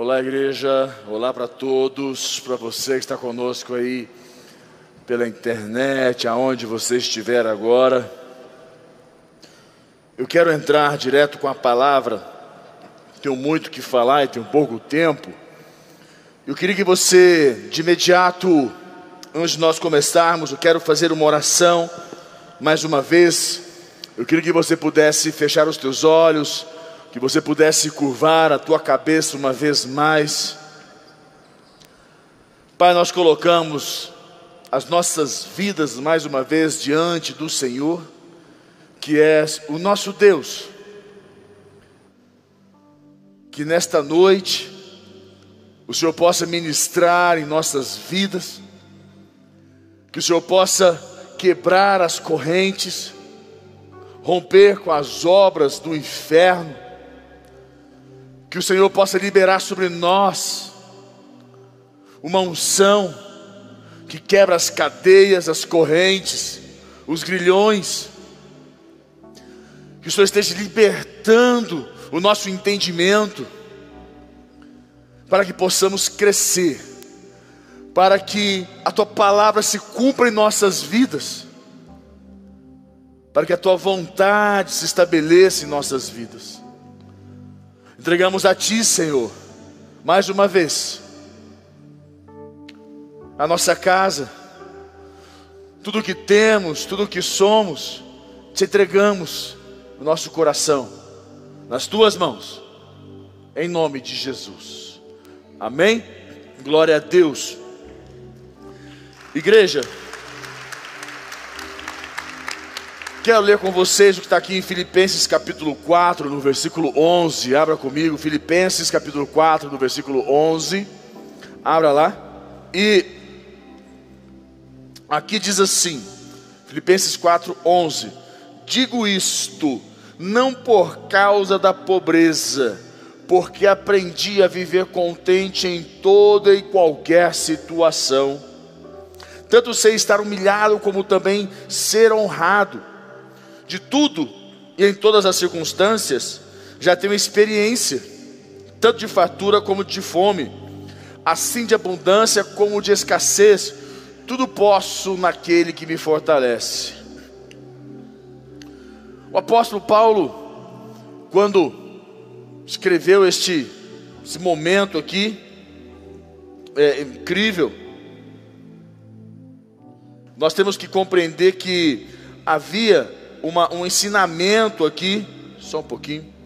Olá, igreja. Olá para todos. Para você que está conosco aí pela internet, aonde você estiver agora. Eu quero entrar direto com a palavra. Tenho muito que falar e tenho pouco tempo. Eu queria que você, de imediato, antes de nós começarmos, eu quero fazer uma oração. Mais uma vez, eu queria que você pudesse fechar os teus olhos que você pudesse curvar a tua cabeça uma vez mais. Pai, nós colocamos as nossas vidas mais uma vez diante do Senhor, que é o nosso Deus. Que nesta noite o Senhor possa ministrar em nossas vidas, que o Senhor possa quebrar as correntes, romper com as obras do inferno, que o Senhor possa liberar sobre nós uma unção que quebra as cadeias, as correntes, os grilhões. Que o Senhor esteja libertando o nosso entendimento, para que possamos crescer, para que a tua palavra se cumpra em nossas vidas, para que a tua vontade se estabeleça em nossas vidas. Entregamos a Ti, Senhor, mais uma vez, a nossa casa, tudo que temos, tudo que somos, te entregamos o nosso coração, nas Tuas mãos, em nome de Jesus. Amém? Glória a Deus. Igreja, Quero ler com vocês o que está aqui em Filipenses capítulo 4, no versículo 11. Abra comigo, Filipenses capítulo 4, no versículo 11. Abra lá. E aqui diz assim, Filipenses 4, 11: Digo isto, não por causa da pobreza, porque aprendi a viver contente em toda e qualquer situação. Tanto sei estar humilhado, como também ser honrado de tudo e em todas as circunstâncias, já tenho experiência, tanto de fartura como de fome, assim de abundância como de escassez, tudo posso naquele que me fortalece. O apóstolo Paulo, quando escreveu este, momento aqui, é incrível, nós temos que compreender que havia uma, um ensinamento aqui, só um pouquinho.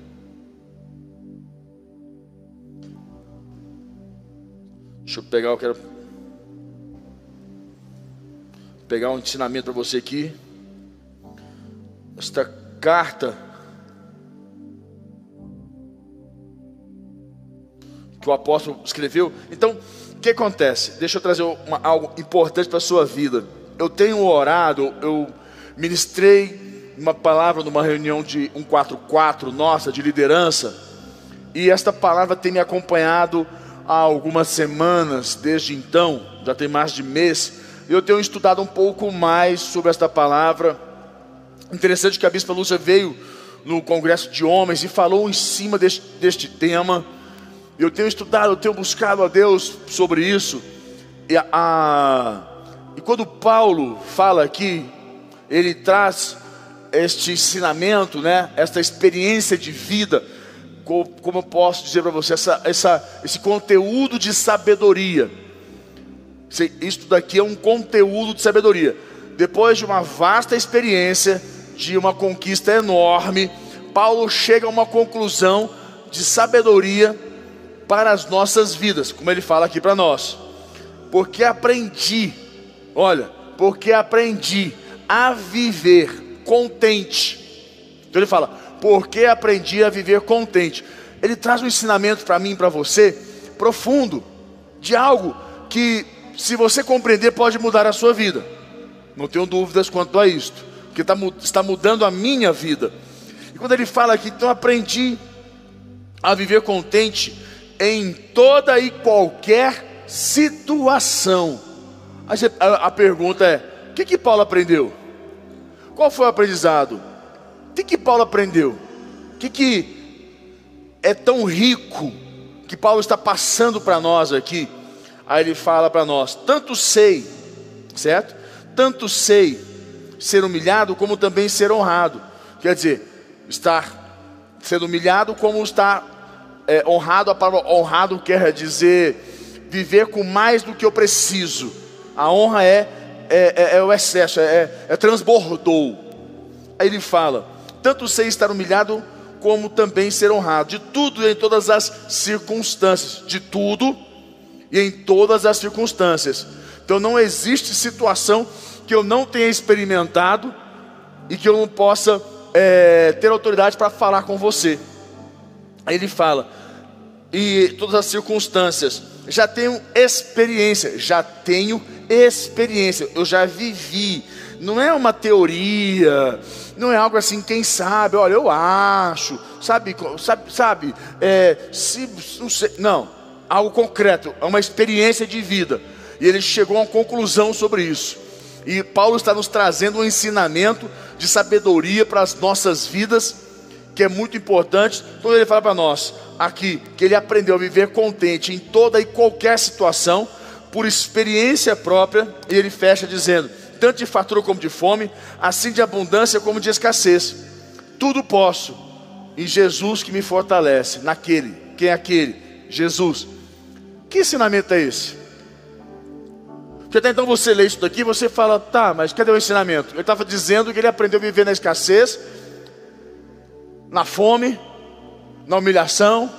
Deixa eu pegar, eu quero pegar um ensinamento para você aqui. Esta carta que o apóstolo escreveu. Então, o que acontece? Deixa eu trazer uma, algo importante para a sua vida. Eu tenho orado, eu ministrei uma palavra numa reunião de 144 nossa, de liderança, e esta palavra tem me acompanhado há algumas semanas, desde então, já tem mais de mês, eu tenho estudado um pouco mais sobre esta palavra. Interessante que a Bispa Lúcia veio no Congresso de Homens e falou em cima deste, deste tema. Eu tenho estudado, eu tenho buscado a Deus sobre isso. E, a, e quando Paulo fala aqui, ele traz este ensinamento, né, esta experiência de vida, como eu posso dizer para você, essa, essa, esse conteúdo de sabedoria. Isso daqui é um conteúdo de sabedoria. Depois de uma vasta experiência, de uma conquista enorme, Paulo chega a uma conclusão de sabedoria para as nossas vidas, como ele fala aqui para nós. Porque aprendi, olha, porque aprendi a viver contente. Então ele fala, porque aprendi a viver contente. Ele traz um ensinamento para mim para você profundo de algo que, se você compreender, pode mudar a sua vida. Não tenho dúvidas quanto a isto, porque tá, está mudando a minha vida. E quando ele fala aqui, então aprendi a viver contente em toda e qualquer situação. A pergunta é: o que, que Paulo aprendeu? Qual foi o aprendizado? O que, que Paulo aprendeu? O que, que é tão rico que Paulo está passando para nós aqui. Aí ele fala para nós: tanto sei, certo? Tanto sei ser humilhado como também ser honrado. Quer dizer, estar sendo humilhado como estar é, honrado. A palavra honrado quer dizer viver com mais do que eu preciso. A honra é, é, é, é o excesso, é, é transbordou. Aí ele fala: tanto sei estar humilhado como também ser honrado, de tudo e em todas as circunstâncias, de tudo e em todas as circunstâncias. Então não existe situação que eu não tenha experimentado e que eu não possa é, ter autoridade para falar com você. Aí ele fala, e todas as circunstâncias, já tenho experiência, já tenho experiência, eu já vivi, não é uma teoria, não é algo assim, quem sabe, olha, eu acho, sabe, sabe, sabe, é, se, não, sei, não, algo concreto, é uma experiência de vida, e ele chegou a uma conclusão sobre isso, e Paulo está nos trazendo um ensinamento de sabedoria para as nossas vidas, que é muito importante, quando ele fala para nós, aqui, que ele aprendeu a viver contente em toda e qualquer situação, por experiência própria, e ele fecha dizendo, tanto de fatura como de fome, assim de abundância como de escassez. Tudo posso em Jesus que me fortalece, naquele, quem é aquele? Jesus. Que ensinamento é esse? Porque até então você lê isso daqui, você fala, tá, mas cadê o ensinamento? Ele estava dizendo que ele aprendeu a viver na escassez, na fome, na humilhação,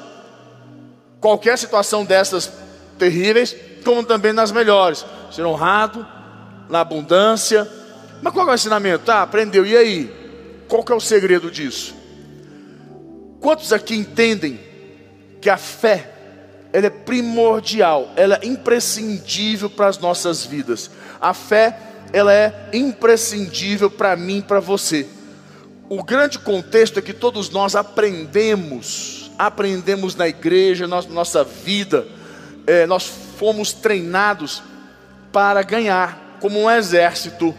qualquer situação dessas terríveis, como também nas melhores. Ser honrado, na abundância. Mas qual é o ensinamento? Ah, aprendeu. E aí? Qual que é o segredo disso? Quantos aqui entendem que a fé ela é primordial, ela é imprescindível para as nossas vidas. A fé ela é imprescindível para mim, para você. O grande contexto é que todos nós aprendemos, aprendemos na igreja, na nossa vida, é, nós fomos treinados para ganhar como um exército,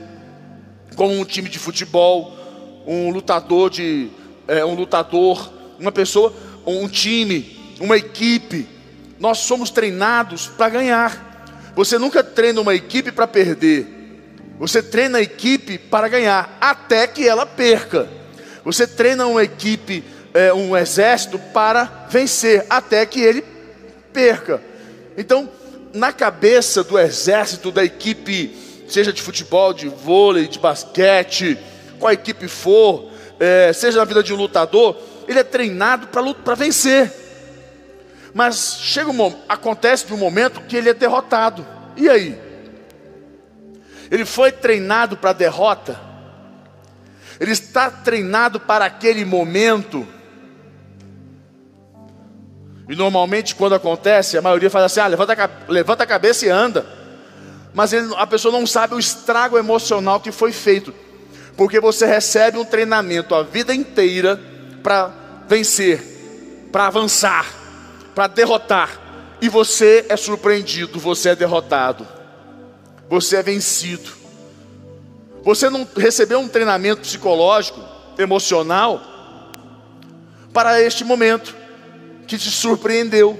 como um time de futebol, um lutador de é, um lutador, uma pessoa, um time, uma equipe. Nós somos treinados para ganhar. Você nunca treina uma equipe para perder. Você treina a equipe para ganhar, até que ela perca. Você treina uma equipe, é, um exército para vencer, até que ele perca. Então, na cabeça do exército, da equipe seja de futebol, de vôlei, de basquete, qual equipe for, é, seja na vida de um lutador, ele é treinado para vencer. Mas chega um, acontece um momento que ele é derrotado. E aí? Ele foi treinado para a derrota? Ele está treinado para aquele momento? E normalmente quando acontece, a maioria fala assim: ah, levanta a, levanta a cabeça e anda. Mas ele, a pessoa não sabe o estrago emocional que foi feito, porque você recebe um treinamento a vida inteira para vencer, para avançar, para derrotar, e você é surpreendido, você é derrotado, você é vencido. Você não recebeu um treinamento psicológico, emocional, para este momento que te surpreendeu.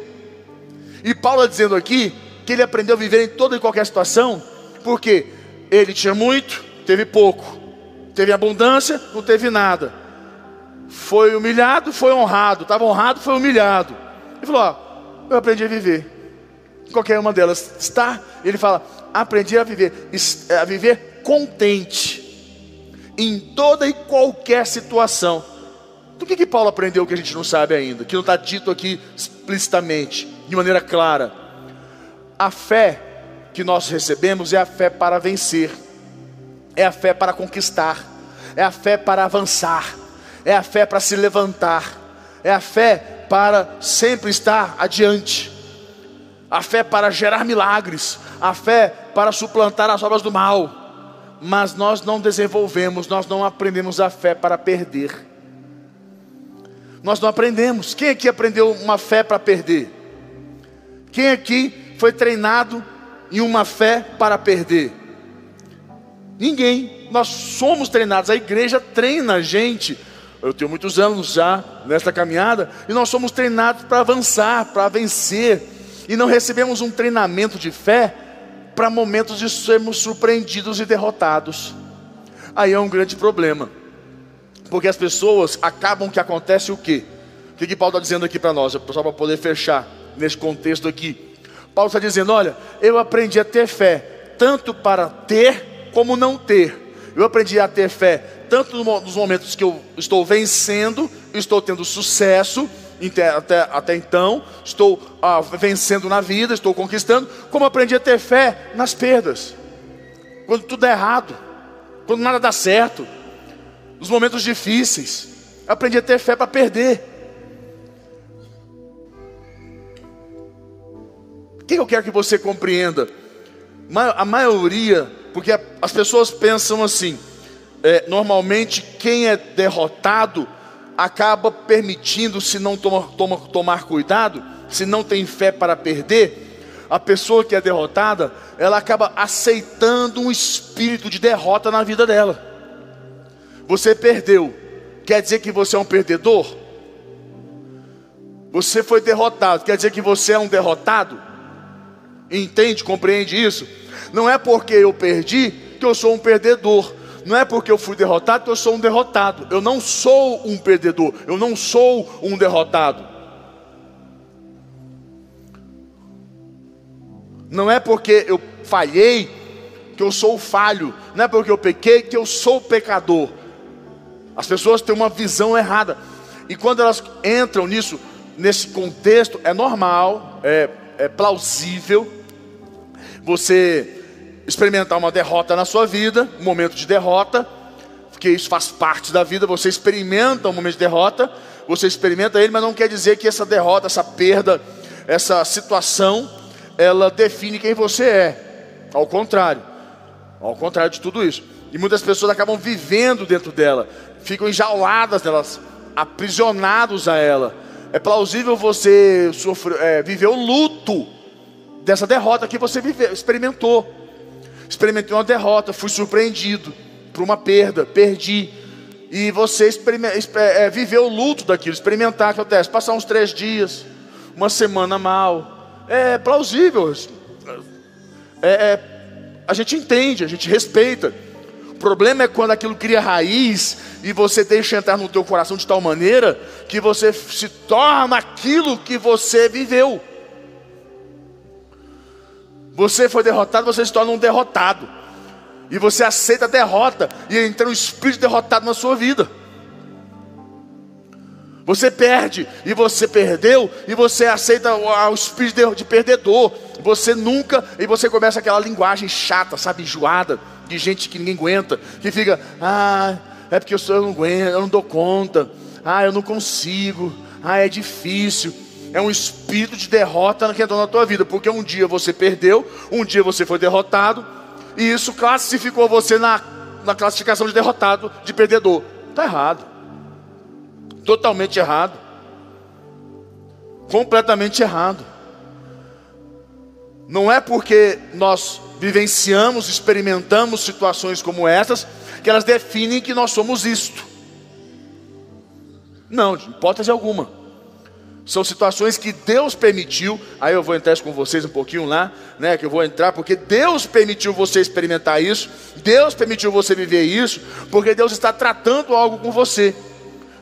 E Paulo está dizendo aqui que ele aprendeu a viver em toda e qualquer situação, porque ele tinha muito, teve pouco, teve abundância, não teve nada. Foi humilhado, foi honrado, estava honrado, foi humilhado. Ele falou: ó, eu aprendi a viver. Qualquer uma delas está, ele fala: aprendi a viver, a viver contente em toda e qualquer situação. Do que, que Paulo aprendeu que a gente não sabe ainda, que não está dito aqui explicitamente, de maneira clara? A fé que nós recebemos é a fé para vencer, é a fé para conquistar, é a fé para avançar, é a fé para se levantar, é a fé para sempre estar adiante, a fé para gerar milagres, a fé para suplantar as obras do mal. Mas nós não desenvolvemos, nós não aprendemos a fé para perder. Nós não aprendemos. Quem aqui aprendeu uma fé para perder? Quem aqui foi treinado em uma fé para perder? Ninguém. Nós somos treinados, a igreja treina a gente Eu tenho muitos anos já nesta caminhada e nós somos treinados para avançar, para vencer. E não recebemos um treinamento de fé para momentos de sermos surpreendidos e derrotados. Aí é um grande problema. Porque as pessoas acabam que acontece o quê? O que, que Paulo está dizendo aqui para nós? Só para poder fechar nesse contexto aqui. Paulo está dizendo: olha, eu aprendi a ter fé, tanto para ter como não ter. Eu aprendi a ter fé, tanto nos momentos que eu estou vencendo, estou tendo sucesso, até, até então, estou ah, vencendo na vida, estou conquistando, como aprendi a ter fé nas perdas, quando tudo é errado, quando nada dá certo, nos momentos difíceis, aprendi a ter fé para perder. O que eu quero que você compreenda? A maioria, porque as pessoas pensam assim, é, normalmente quem é derrotado acaba permitindo, se não toma, toma, tomar cuidado, se não tem fé para perder, a pessoa que é derrotada, ela acaba aceitando um espírito de derrota na vida dela. Você perdeu, quer dizer que você é um perdedor? Você foi derrotado, quer dizer que você é um derrotado? Entende, compreende isso? Não é porque eu perdi que eu sou um perdedor. Não é porque eu fui derrotado que eu sou um derrotado. Eu não sou um perdedor. Eu não sou um derrotado. Não é porque eu falhei que eu sou falho. Não é porque eu pequei que eu sou pecador. As pessoas têm uma visão errada. E quando elas entram nisso, nesse contexto, é normal, é, é plausível você experimentar uma derrota na sua vida, um momento de derrota, porque isso faz parte da vida, você experimenta um momento de derrota, você experimenta ele, mas não quer dizer que essa derrota, essa perda, essa situação, ela define quem você é. Ao contrário, ao contrário de tudo isso. E muitas pessoas acabam vivendo dentro dela, ficam enjauladas delas, aprisionados a ela. É plausível você sofrer, é, viver o luto dessa derrota que você viveu, experimentou experimentei uma derrota, fui surpreendido por uma perda, perdi. E você é, viveu o luto daquilo, experimentar o que acontece, passar uns três dias, uma semana mal. É plausível. É, é, a gente entende, a gente respeita. O problema é quando aquilo cria raiz e você deixa entrar no teu coração de tal maneira que você se torna aquilo que você viveu. Você foi derrotado, você se torna um derrotado. E você aceita a derrota e entra um espírito derrotado na sua vida. Você perde e você perdeu e você aceita o, espírito de perdedor. Você nunca e você começa aquela linguagem chata, sabe, enjoada de gente que ninguém aguenta, que fica, ah, é porque eu, sou, eu não aguento, eu não dou conta, ah, eu não consigo, ah, é difícil é um espírito de derrota que entrou na tua vida, porque um dia você perdeu, um dia você foi derrotado, e isso classificou você na, na classificação de derrotado, de perdedor. Está errado, totalmente errado, completamente errado. Não é porque nós vivenciamos, experimentamos situações como essas, que elas definem que nós somos isto. Não, de hipótese alguma. São situações que Deus permitiu. Aí eu vou entrar com vocês um pouquinho lá, né? Que eu vou entrar, porque Deus permitiu você experimentar isso, Deus permitiu você viver isso, porque Deus está tratando algo com você.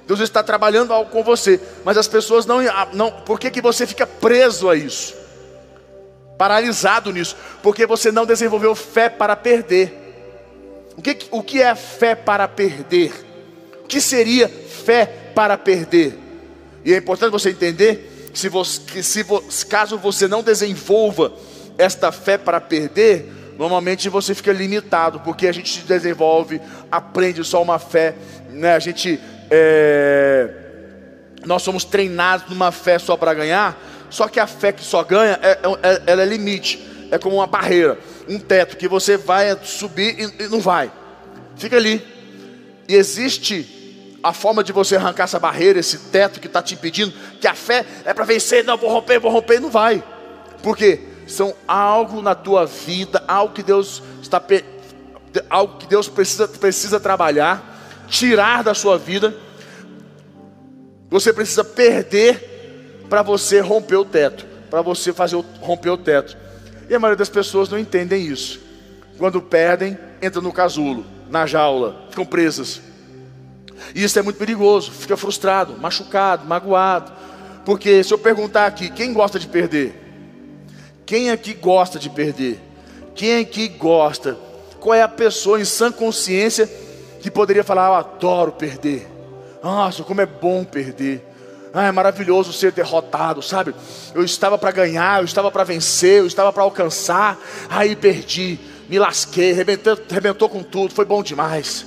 Deus está trabalhando algo com você. Mas as pessoas não. não por que, que você fica preso a isso? Paralisado nisso? Porque você não desenvolveu fé para perder. O que, o que é fé para perder? O que seria fé para perder? E é importante você entender se você, que se, caso você não desenvolva esta fé para perder, normalmente você fica limitado, porque a gente desenvolve, aprende só uma fé, né? A gente é, nós somos treinados numa fé só para ganhar, só que a fé que só ganha, é, é, ela é limite, é como uma barreira, um teto que você vai subir e, e não vai, fica ali. E existe a forma de você arrancar essa barreira, esse teto que está te impedindo, que a fé é para vencer, não, vou romper, vou romper, não vai. Por quê? São algo na tua vida, algo que Deus está algo que Deus precisa, precisa trabalhar, tirar da sua vida, Você precisa perder para você romper o teto, para você fazer o, romper o teto. E a maioria das pessoas não entendem isso. Quando perdem, entram no casulo, na jaula, ficam presas. E isso é muito perigoso, fica frustrado, machucado, magoado. Porque se eu perguntar aqui, quem gosta de perder? Quem aqui gosta de perder? Quem aqui gosta? Qual é a pessoa em sã consciência que poderia falar: Eu adoro perder. Nossa, como é bom perder. Ah, é maravilhoso ser derrotado, sabe? Eu estava para ganhar, eu estava para vencer, eu estava para alcançar, aí perdi, me lasquei, arrebentou com tudo, foi bom demais.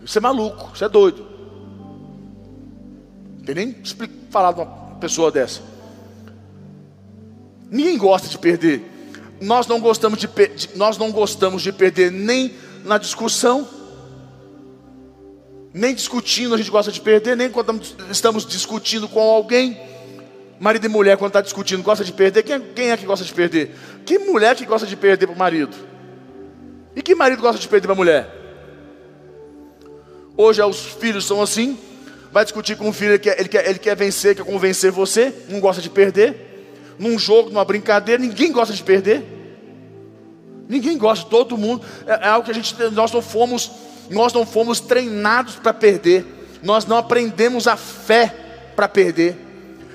Você é maluco, você é doido. Não tem nem falar de uma pessoa dessa. Ninguém gosta de perder. Nós não gostamos de, nós não gostamos de perder nem na discussão, nem discutindo a gente gosta de perder, nem quando estamos discutindo com alguém. Marido e mulher, quando está discutindo, gosta de perder. Quem, quem, é que gosta de perder? Que mulher que gosta de perder para o marido? E que marido gosta de perder para a mulher? Hoje os filhos são assim. Vai discutir com o filho, ele quer, ele, quer, ele quer vencer, quer convencer você, não gosta de perder num jogo, numa brincadeira, ninguém gosta de perder. Ninguém gosta, todo mundo. É, é algo que a gente, nós não fomos, nós não fomos treinados para perder. Nós não aprendemos a fé para perder.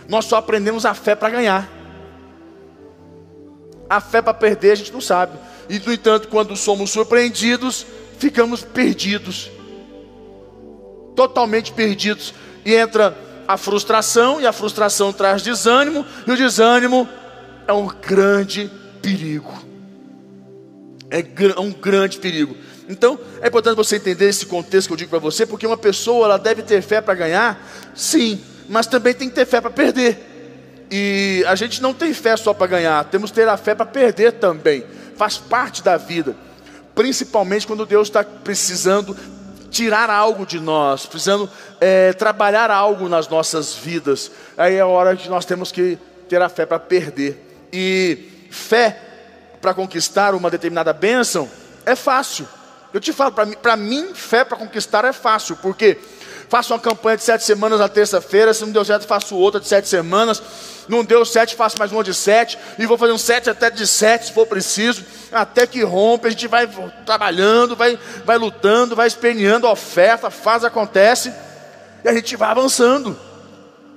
Nós só aprendemos a fé para ganhar. A fé para perder a gente não sabe. E no entanto, quando somos surpreendidos, ficamos perdidos. Totalmente perdidos. E entra a frustração, e a frustração traz desânimo, e o desânimo é um grande perigo. É, é um grande perigo. Então, é importante você entender esse contexto que eu digo para você, porque uma pessoa ela deve ter fé para ganhar, sim, mas também tem que ter fé para perder. E a gente não tem fé só para ganhar, temos que ter a fé para perder também. Faz parte da vida, principalmente quando Deus está precisando tirar algo de nós, precisando é, trabalhar algo nas nossas vidas. Aí é a hora que nós temos que ter a fé para perder. E fé para conquistar uma determinada bênção é fácil. Eu te falo, para mim, fé para conquistar é fácil, porque faço uma campanha de sete semanas na terça-feira, se não deu certo, faço outra de sete semanas. Não deu sete, faço mais uma de sete, e vou fazer um sete até de sete, se for preciso, até que rompe, a gente vai trabalhando, vai, vai lutando, vai esperneando a oferta, faz, acontece, e a gente vai avançando.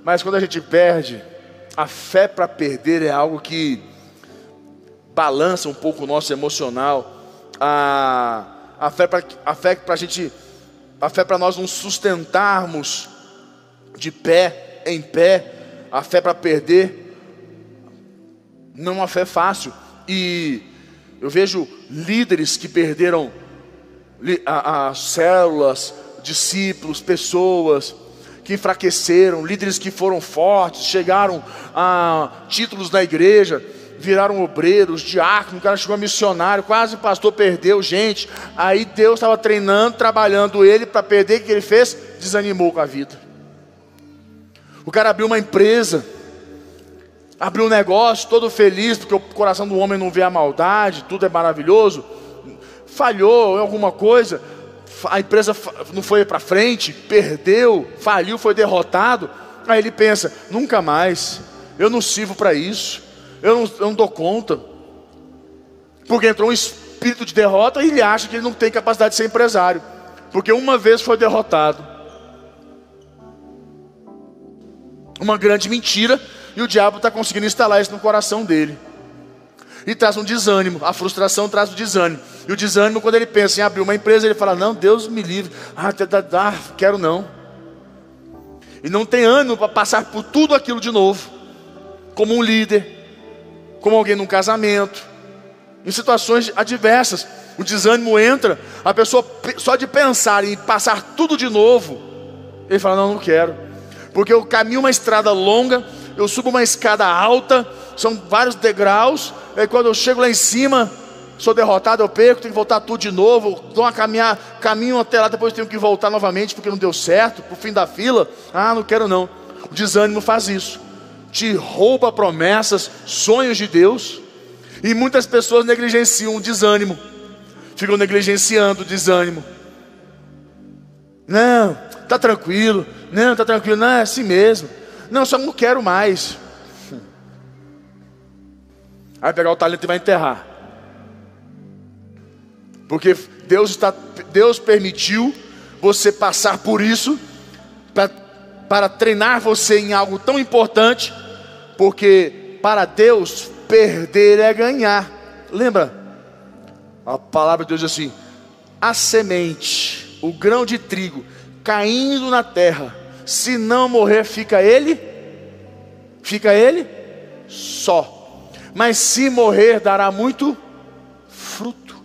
Mas quando a gente perde, a fé para perder é algo que balança um pouco o nosso emocional. A, a fé para a fé para a gente, a fé para nós nos sustentarmos de pé, em pé, a fé para perder não é uma fé fácil. E eu vejo líderes que perderam as células, discípulos, pessoas que enfraqueceram, líderes que foram fortes, chegaram a títulos na igreja, viraram obreiros, diáconos, o cara chegou a missionário, quase pastor perdeu gente. Aí Deus estava treinando, trabalhando ele para perder, o que ele fez? Desanimou com a vida. O cara abriu uma empresa, abriu um negócio, todo feliz, porque o coração do homem não vê a maldade, tudo é maravilhoso. Falhou em alguma coisa, a empresa não foi para frente, perdeu, faliu, foi derrotado. Aí ele pensa: nunca mais, eu não sirvo para isso, eu não, eu não dou conta. Porque entrou um espírito de derrota e ele acha que ele não tem capacidade de ser empresário, porque uma vez foi derrotado. uma grande mentira e o diabo está conseguindo instalar isso no coração dele. E traz um desânimo, a frustração traz o desânimo. E o desânimo, quando ele pensa em abrir uma empresa, ele fala: Não, Deus me livre, ah, tá, tá, quero não. E não tem ânimo para passar por tudo aquilo de novo, como um líder, como alguém num casamento, em situações adversas. O desânimo entra, a pessoa só de pensar em passar tudo de novo, ele fala: Não, não quero porque eu caminho uma estrada longa, eu subo uma escada alta, são vários degraus, e quando eu chego lá em cima, sou derrotado, eu perco, tenho que voltar tudo de novo, dou uma caminhar, caminho até lá, depois tenho que voltar novamente porque não deu certo, para o fim da fila. Ah, não quero não. O desânimo faz isso, te rouba promessas, sonhos de Deus, e muitas pessoas negligenciam o desânimo, ficam negligenciando o desânimo. Não, tá tranquilo, Não, tá tranquilo, não, é assim mesmo. Não, só não quero mais. Aí pegar o talento e vai enterrar. Porque Deus está Deus permitiu você passar por isso para treinar você em algo tão importante, porque para Deus perder é ganhar. Lembra? A palavra de Deus diz assim: a semente, o grão de trigo caindo na terra, se não morrer, fica ele, fica ele só. Mas se morrer, dará muito fruto.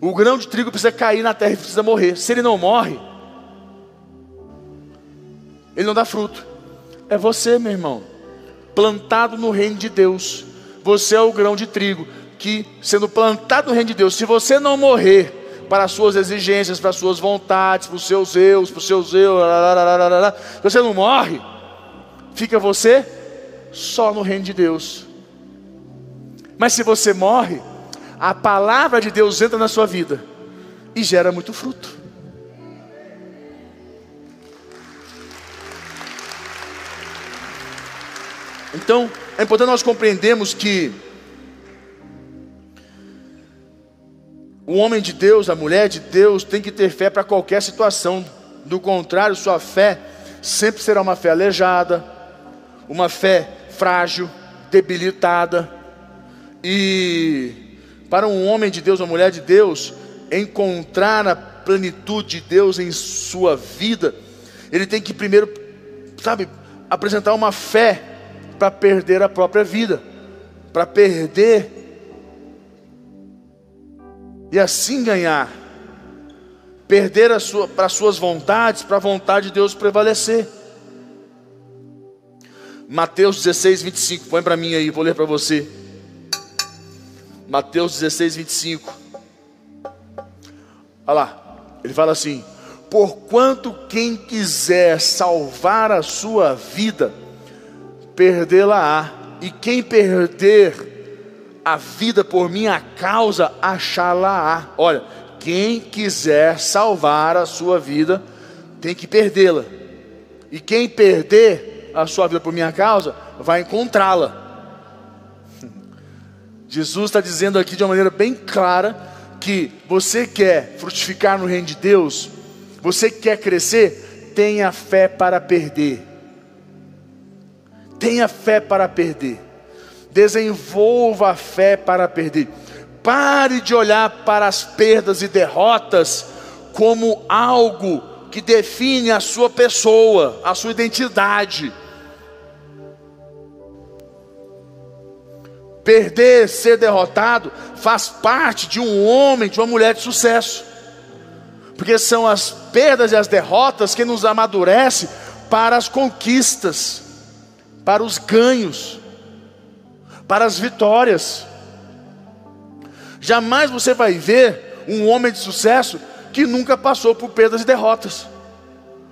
O grão de trigo precisa cair na terra e precisa morrer. Se ele não morre, ele não dá fruto. É você, meu irmão, plantado no reino de Deus. Você é o grão de trigo que, sendo plantado no reino de Deus, se você não morrer, para as suas exigências, para as suas vontades, para os seus eus, para os seus eu, você não morre, fica você só no reino de Deus. Mas se você morre, a palavra de Deus entra na sua vida e gera muito fruto. Então, é importante nós compreendermos que O homem de Deus, a mulher de Deus, tem que ter fé para qualquer situação. Do contrário, sua fé sempre será uma fé aleijada, uma fé frágil, debilitada. E para um homem de Deus, uma mulher de Deus, encontrar a plenitude de Deus em sua vida, ele tem que primeiro, sabe, apresentar uma fé para perder a própria vida, para perder e assim ganhar. Perder sua, para suas vontades, para a vontade de Deus prevalecer. Mateus 16, 25. Põe para mim aí, vou ler para você. Mateus 16, 25. Olha lá, ele fala assim: Porquanto quem quiser salvar a sua vida, perdê-la-á, e quem perder a vida por minha causa, achá-la-á. Olha, quem quiser salvar a sua vida, tem que perdê-la. E quem perder a sua vida por minha causa, vai encontrá-la. Jesus está dizendo aqui de uma maneira bem clara que você quer frutificar no reino de Deus, você quer crescer, tenha fé para perder. Tenha fé para perder desenvolva a fé para perder. Pare de olhar para as perdas e derrotas como algo que define a sua pessoa, a sua identidade. Perder, ser derrotado, faz parte de um homem, de uma mulher de sucesso. Porque são as perdas e as derrotas que nos amadurece para as conquistas, para os ganhos para as vitórias. Jamais você vai ver um homem de sucesso que nunca passou por perdas e derrotas.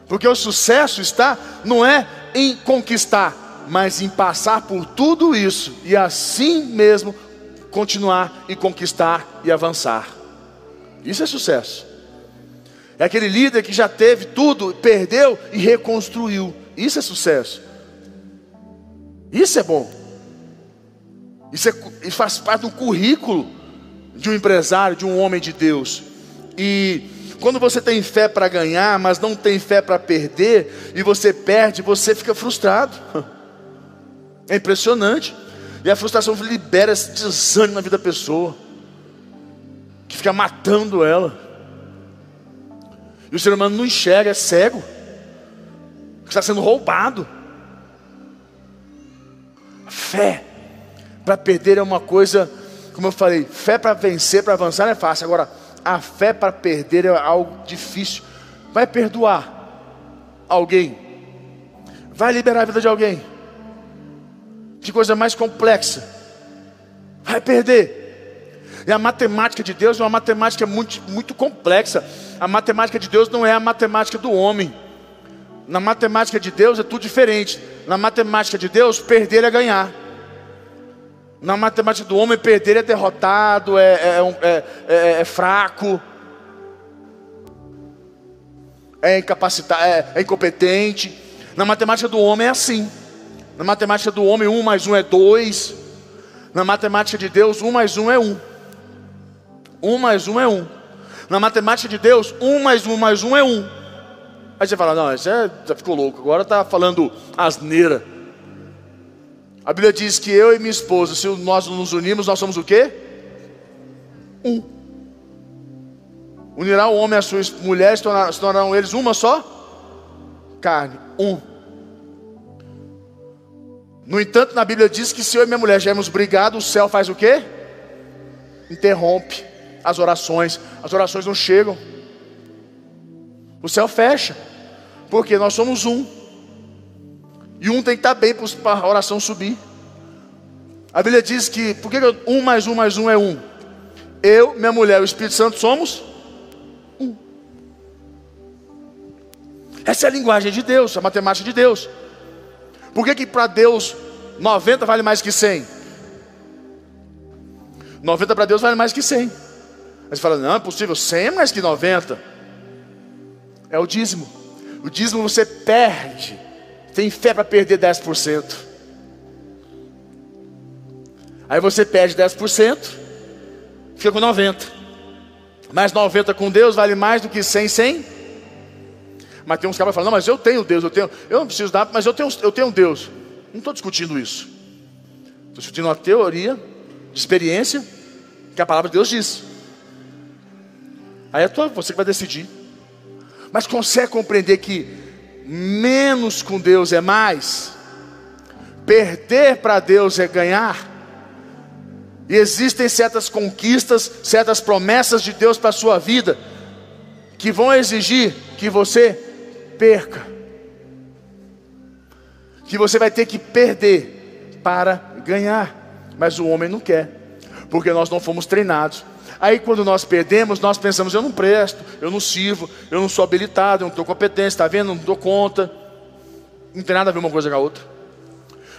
Porque o sucesso está não é em conquistar, mas em passar por tudo isso e assim mesmo continuar e conquistar e avançar. Isso é sucesso. É aquele líder que já teve tudo, perdeu e reconstruiu. Isso é sucesso. Isso é bom. Isso, é, isso faz parte do currículo de um empresário, de um homem de Deus. E quando você tem fé para ganhar, mas não tem fé para perder, e você perde, você fica frustrado. É impressionante. E a frustração libera esse desânimo na vida da pessoa, que fica matando ela. E o ser humano não enxerga, é cego, está sendo roubado. Fé para perder é uma coisa, como eu falei, fé para vencer, para avançar é fácil. Agora, a fé para perder é algo difícil. Vai perdoar alguém, vai liberar a vida de alguém. Que coisa mais complexa. Vai perder. E a matemática de Deus é uma matemática muito, muito complexa. A matemática de Deus não é a matemática do homem. Na matemática de Deus é tudo diferente. Na matemática de Deus, perder é ganhar. Na matemática do homem, perder é derrotado, é, é, é, é, é fraco. é incapacitado, é, é incompetente. Na matemática do homem é assim. Na matemática do homem, um mais um é dois. Na matemática de Deus, um mais um é um. Um mais um é um. Na matemática de Deus, um mais um mais um é um. Aí você fala, não, isso é, já ficou louco, agora está falando asneira. A Bíblia diz que eu e minha esposa, se nós nos unirmos, nós somos o quê? Um. Unirá o homem a sua mulher, se se tornarão eles uma só carne. Um. No entanto, na Bíblia diz que se eu e minha mulher já brigados, o céu faz o quê? Interrompe as orações. As orações não chegam. O céu fecha. Porque nós somos um. E um tem que estar bem para a oração subir. A Bíblia diz que, por que um mais um mais um é um? Eu, minha mulher, o Espírito Santo somos um. Essa é a linguagem de Deus, a matemática de Deus. Por que, que para Deus 90 vale mais que 100? 90 para Deus vale mais que 100. Aí você fala, não é possível, 100 é mais que 90. É o dízimo. O dízimo você perde. Tem fé para perder 10%. Aí você perde 10%, fica com 90. Mas 90 com Deus vale mais do que 100 sem. Mas tem uns caras que falam, não, mas eu tenho Deus, eu tenho, eu não preciso dar, mas eu tenho, eu tenho Deus. Não estou discutindo isso. Estou discutindo uma teoria de experiência que a palavra de Deus diz. Aí é tua, você que vai decidir. Mas consegue compreender que menos com Deus é mais? Perder para Deus é ganhar? E existem certas conquistas, certas promessas de Deus para a sua vida, que vão exigir que você perca, que você vai ter que perder para ganhar, mas o homem não quer, porque nós não fomos treinados. Aí quando nós perdemos, nós pensamos: eu não presto, eu não sirvo, eu não sou habilitado, eu não estou competente, está vendo? Não dou conta. Não tem nada a ver uma coisa com a outra.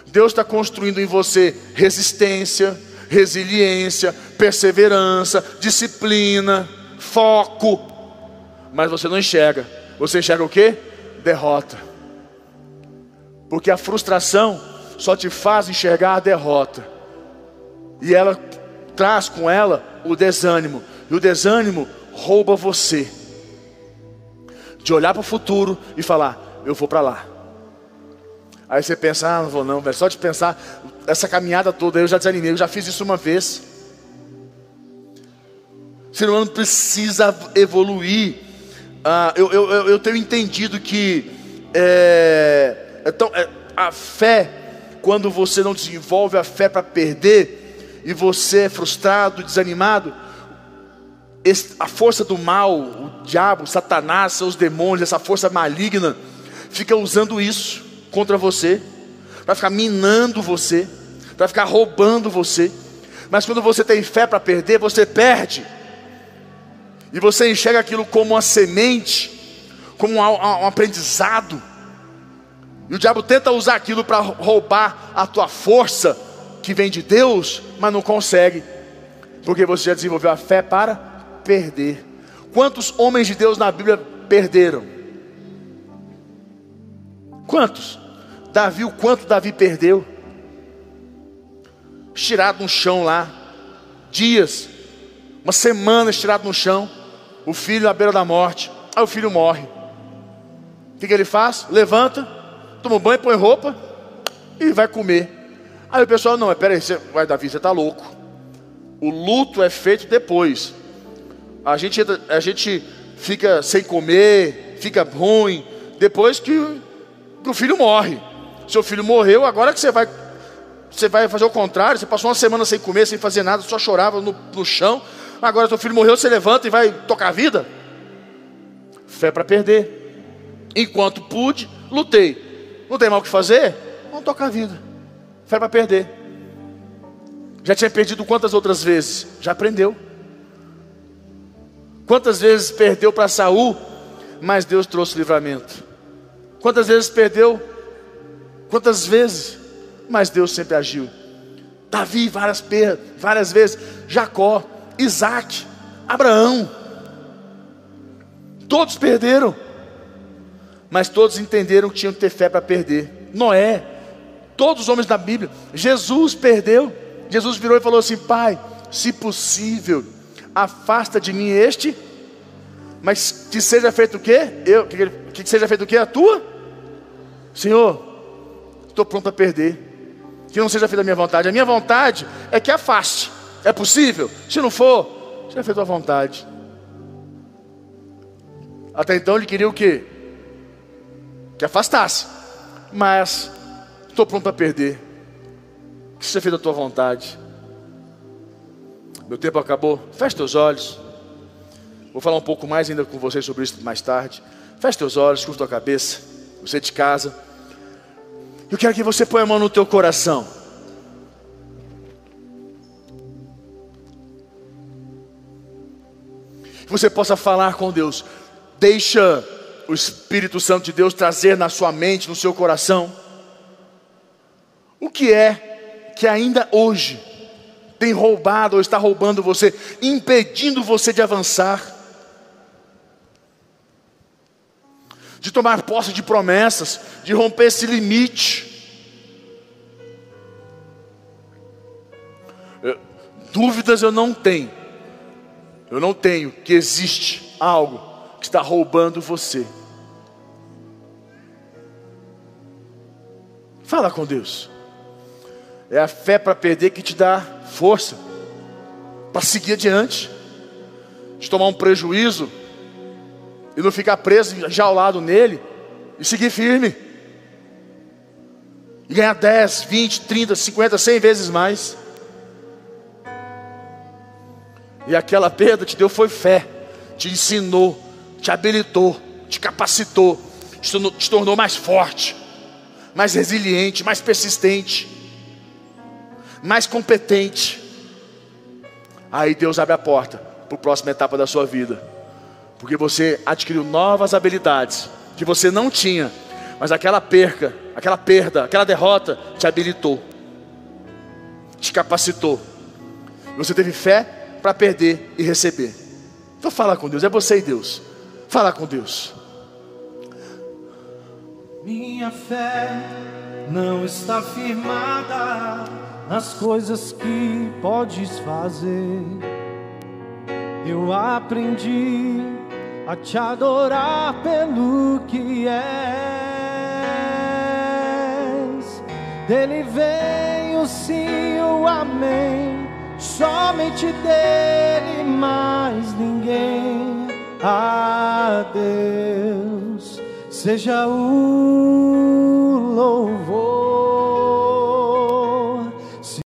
Deus está construindo em você resistência, resiliência, perseverança, disciplina, foco. Mas você não enxerga. Você enxerga o que? Derrota. Porque a frustração só te faz enxergar a derrota. E ela traz com ela o desânimo. E o desânimo rouba você de olhar para o futuro e falar: Eu vou para lá. Aí você pensa: Ah, não vou não, velho. Só de pensar, essa caminhada toda eu já desanimei, eu já fiz isso uma vez. O ser humano precisa evoluir. Ah, eu, eu, eu, tenho entendido que é, é tão, é, a fé, quando você não desenvolve a fé para perder, e você é frustrado, desanimado, a força do mal, o diabo, Satanás, seus demônios, essa força maligna, fica usando isso contra você, para ficar minando você, para ficar roubando você. Mas quando você tem fé para perder, você perde. E você enxerga aquilo como uma semente, como um, um aprendizado. E o diabo tenta usar aquilo para roubar a tua força, que vem de Deus, mas não consegue, porque você já desenvolveu a fé para perder. Quantos homens de Deus na Bíblia perderam? Quantos? Davi, o quanto Davi perdeu? Estirado no chão lá, dias, uma semana estirado no chão, o filho à beira da morte, aí o filho morre. O que, que ele faz? Levanta, toma um banho, põe roupa e vai comer. Aí o pessoal, não, peraí, você, vai Davi, você está louco. O luto é feito depois. A gente, a gente fica sem comer, fica ruim, depois que, que o filho morre. Seu filho morreu, agora que você vai, você vai fazer o contrário, você passou uma semana sem comer, sem fazer nada, só chorava no, no chão. Agora seu filho morreu, você levanta e vai tocar a vida? Fé para perder. Enquanto pude, lutei. Não tem mal o que fazer? Vamos tocar a vida. Fé para perder. Já tinha perdido quantas outras vezes? Já aprendeu. Quantas vezes perdeu para Saul, mas Deus trouxe livramento. Quantas vezes perdeu? Quantas vezes? Mas Deus sempre agiu. Davi, várias, várias vezes. Jacó, Isaac, Abraão. Todos perderam. mas todos entenderam que tinham que ter fé para perder. Noé, todos os homens da Bíblia, Jesus perdeu. Jesus virou e falou assim: Pai, se possível, afasta de mim este, mas que seja feito o quê? Eu, que, que seja feito o quê? A tua? Senhor, estou pronto a perder. Que não seja feita a minha vontade. A minha vontade é que afaste. É possível? Se não for, seja feita a vontade. Até então ele queria o quê? Que afastasse. Mas estou pronto a perder. Que seja feita a tua vontade. Meu tempo acabou. Feche teus olhos. Vou falar um pouco mais ainda com vocês sobre isso mais tarde. Feche teus olhos, curta a cabeça. Você de casa. Eu quero que você ponha a mão no teu coração. Que você possa falar com Deus. Deixa o Espírito Santo de Deus trazer na sua mente, no seu coração, o que é que ainda hoje tem roubado ou está roubando você, impedindo você de avançar, de tomar posse de promessas, de romper esse limite. Eu, dúvidas eu não tenho, eu não tenho que existe algo que está roubando você. Fala com Deus. É a fé para perder que te dá força para seguir adiante, de tomar um prejuízo e não ficar preso já ao lado nele e seguir firme. E ganhar 10, 20, 30, 50, 100 vezes mais. E aquela perda te deu foi fé, te ensinou, te habilitou, te capacitou, te tornou mais forte mais resiliente, mais persistente, mais competente. Aí Deus abre a porta para a próxima etapa da sua vida, porque você adquiriu novas habilidades que você não tinha, mas aquela perca, aquela perda, aquela derrota te habilitou, te capacitou. Você teve fé para perder e receber. Então fala com Deus, é você e Deus. Fala com Deus. Minha fé não está firmada nas coisas que podes fazer. Eu aprendi a te adorar pelo que és. Dele vem o sim, o amém. Somente dele, mais ninguém. A Deus seja o louvor.